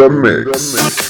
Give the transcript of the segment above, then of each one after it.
the mix. The house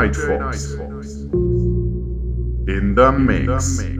DJ Night Fox in the mix.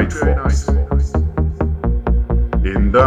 In the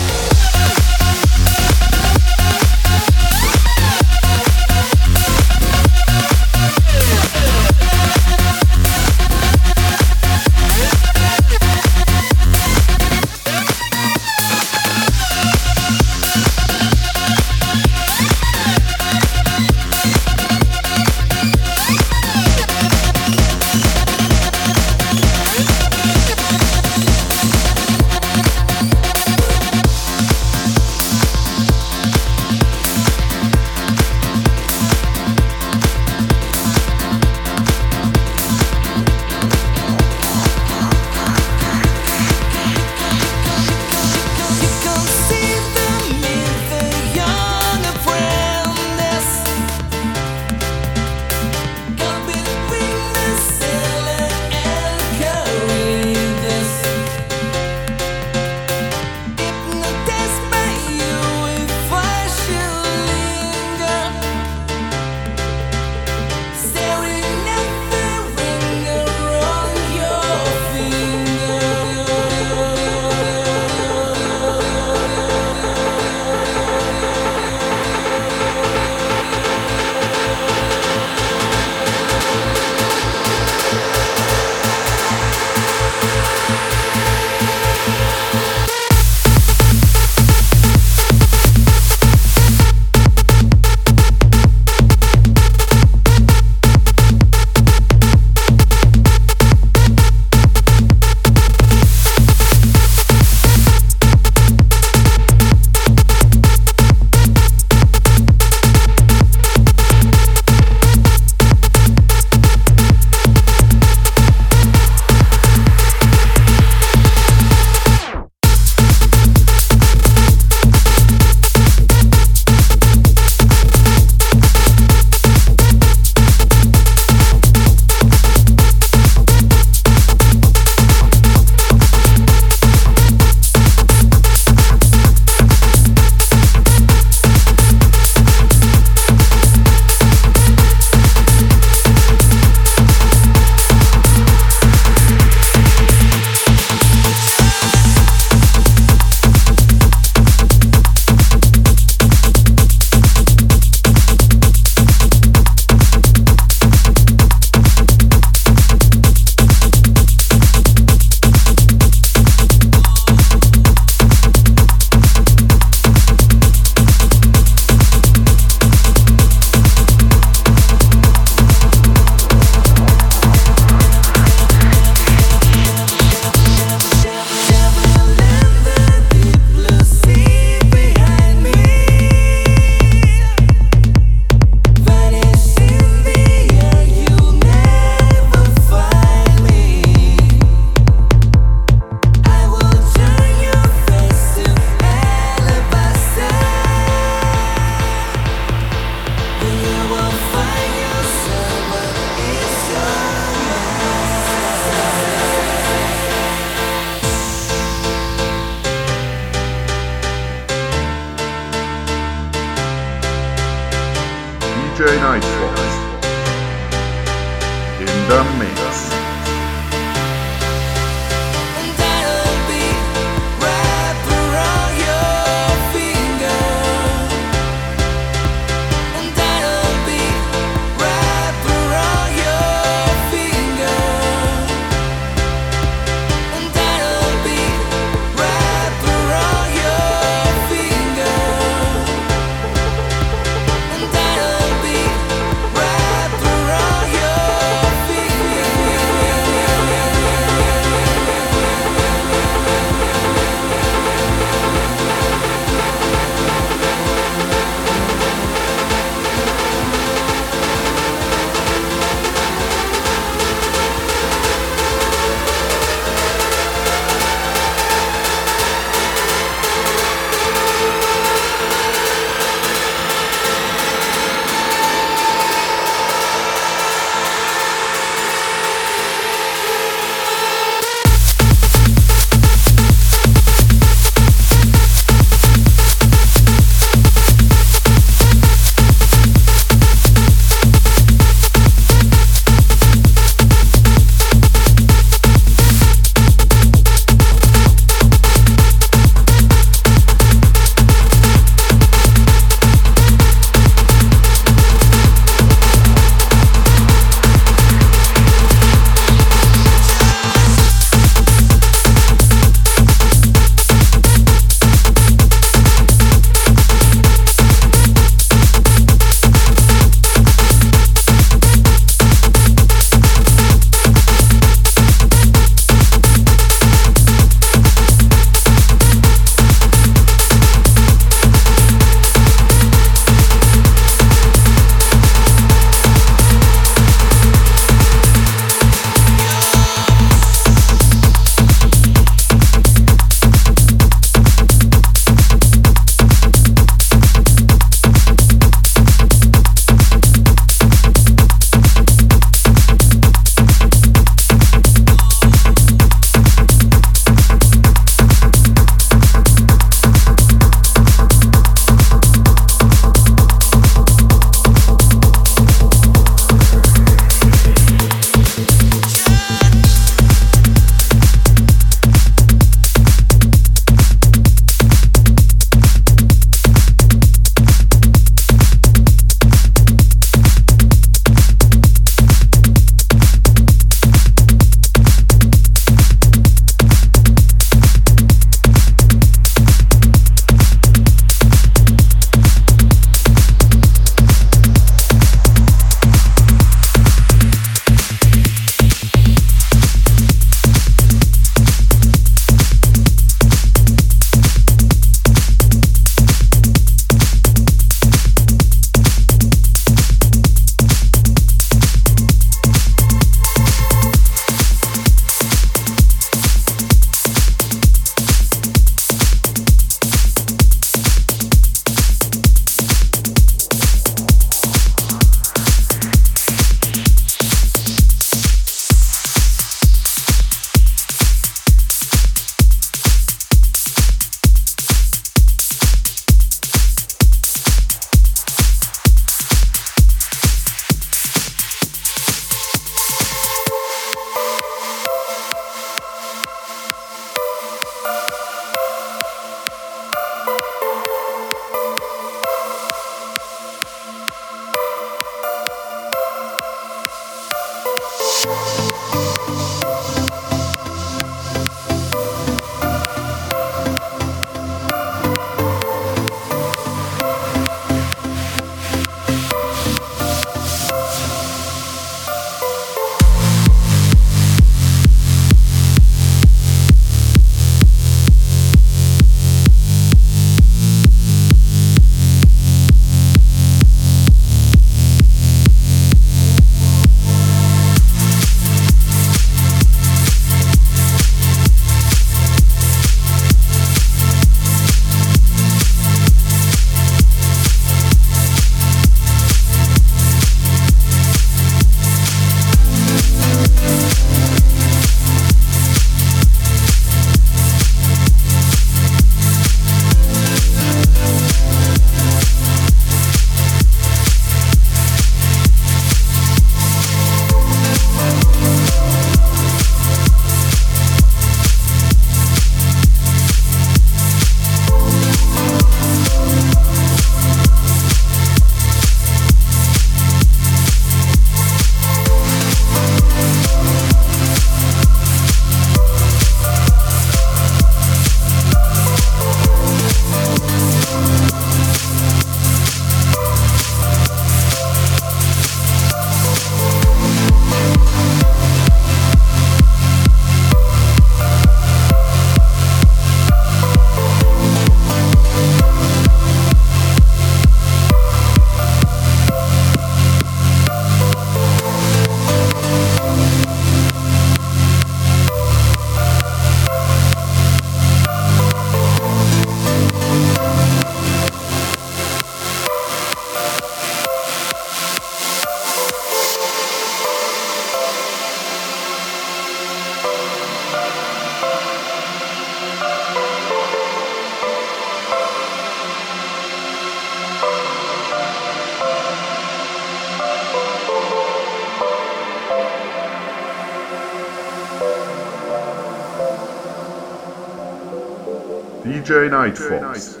Nightfox.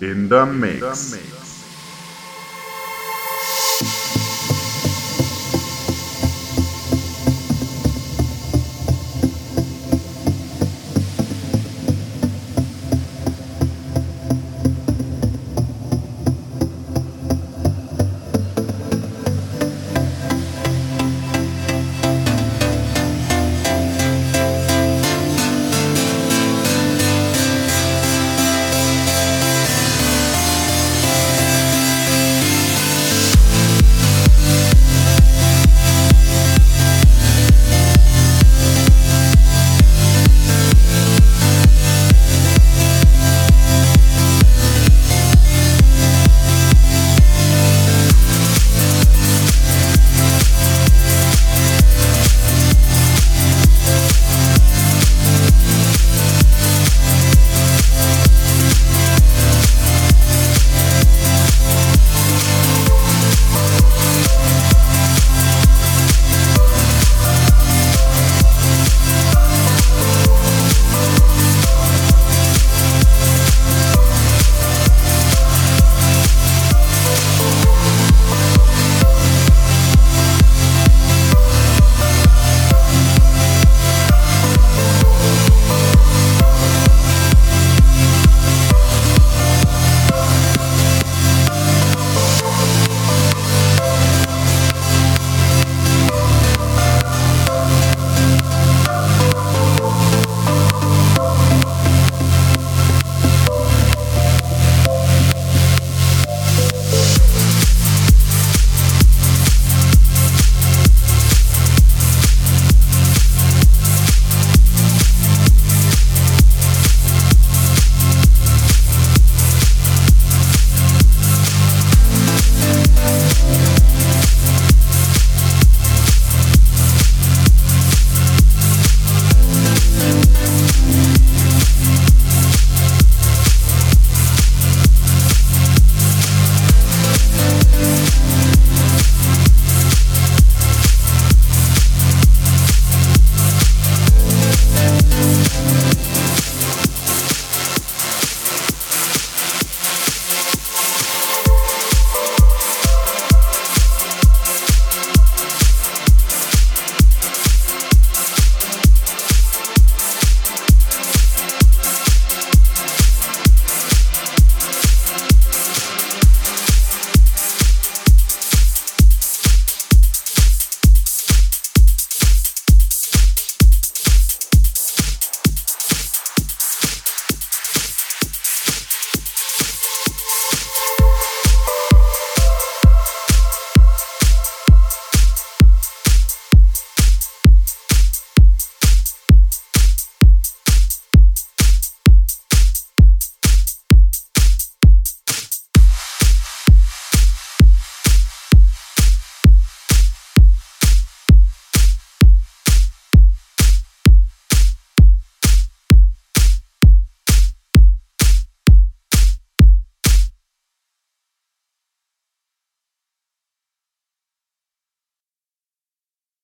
In the mix.